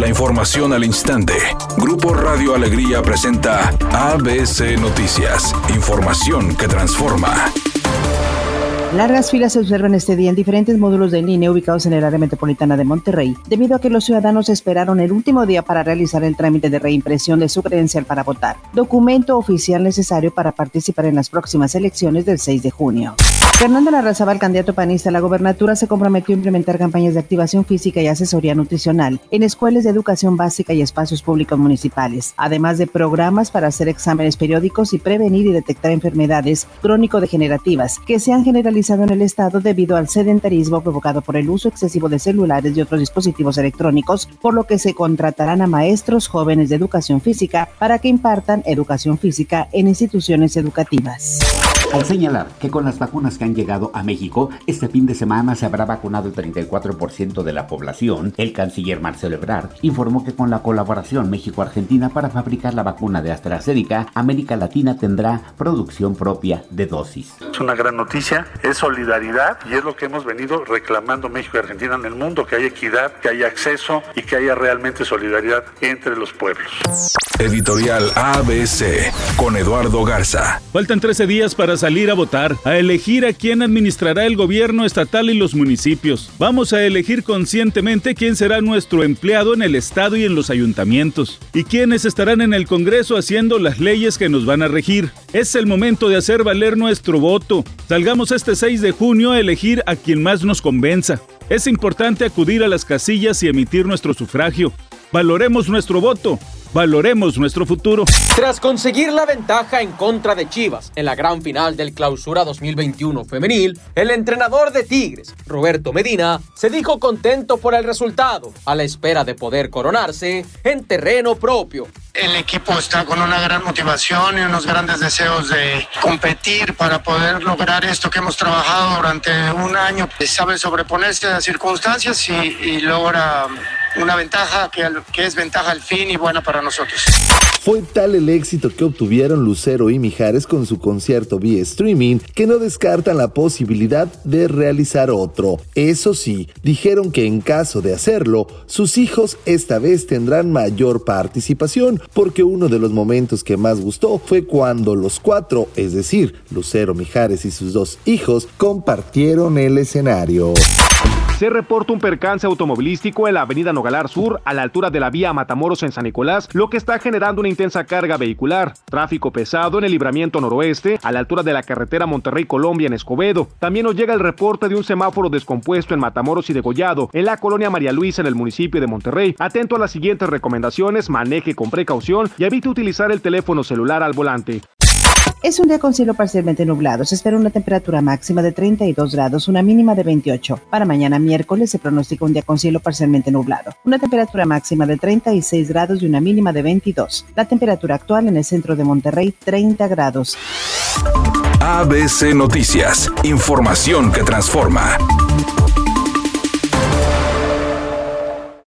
La información al instante. Grupo Radio Alegría presenta ABC Noticias. Información que transforma. Largas filas se observan este día en diferentes módulos de línea ubicados en el área metropolitana de Monterrey, debido a que los ciudadanos esperaron el último día para realizar el trámite de reimpresión de su credencial para votar, documento oficial necesario para participar en las próximas elecciones del 6 de junio. Fernando Larrazabal, candidato panista la gobernatura, se comprometió a implementar campañas de activación física y asesoría nutricional en escuelas de educación básica y espacios públicos municipales, además de programas para hacer exámenes periódicos y prevenir y detectar enfermedades crónico-degenerativas que se han generalizado en el estado debido al sedentarismo provocado por el uso excesivo de celulares y otros dispositivos electrónicos, por lo que se contratarán a maestros jóvenes de educación física para que impartan educación física en instituciones educativas. Al señalar que con las vacunas que han llegado a México, este fin de semana se habrá vacunado el 34% de la población, el canciller Marcelo Ebrard informó que con la colaboración México-Argentina para fabricar la vacuna de AstraZeneca, América Latina tendrá producción propia de dosis. Es una gran noticia, es solidaridad y es lo que hemos venido reclamando México y Argentina en el mundo, que haya equidad, que haya acceso y que haya realmente solidaridad entre los pueblos. Editorial ABC con Eduardo Garza. Faltan 13 días para salir a votar, a elegir a quién administrará el gobierno estatal y los municipios. Vamos a elegir conscientemente quién será nuestro empleado en el Estado y en los ayuntamientos, y quiénes estarán en el Congreso haciendo las leyes que nos van a regir. Es el momento de hacer valer nuestro voto. Salgamos este 6 de junio a elegir a quien más nos convenza. Es importante acudir a las casillas y emitir nuestro sufragio. Valoremos nuestro voto. Valoremos nuestro futuro. Tras conseguir la ventaja en contra de Chivas en la gran final del Clausura 2021 femenil, el entrenador de Tigres, Roberto Medina, se dijo contento por el resultado, a la espera de poder coronarse en terreno propio. El equipo está con una gran motivación y unos grandes deseos de competir para poder lograr esto que hemos trabajado durante un año. Sabe sobreponerse a las circunstancias y, y logra una ventaja que, es ventaja al fin y buena para nosotros. Fue tal el éxito que obtuvieron Lucero y Mijares con su concierto vía streaming que no descartan la posibilidad de realizar otro. Eso sí, dijeron que en caso de hacerlo, sus hijos esta vez tendrán mayor participación porque uno de los momentos que más gustó fue cuando los cuatro, es decir, Lucero, Mijares y sus dos hijos, compartieron el escenario. Se reporta un percance automovilístico en la avenida Nogalar Sur, a la altura de la vía Matamoros en San Nicolás, lo que está generando una intensa carga vehicular. Tráfico pesado en el libramiento noroeste, a la altura de la carretera Monterrey-Colombia en Escobedo. También nos llega el reporte de un semáforo descompuesto en Matamoros y Degollado, en la colonia María Luisa en el municipio de Monterrey. Atento a las siguientes recomendaciones, maneje con precaución y evite utilizar el teléfono celular al volante. Es un día con cielo parcialmente nublado. Se espera una temperatura máxima de 32 grados, una mínima de 28. Para mañana miércoles se pronostica un día con cielo parcialmente nublado. Una temperatura máxima de 36 grados y una mínima de 22. La temperatura actual en el centro de Monterrey, 30 grados. ABC Noticias. Información que transforma.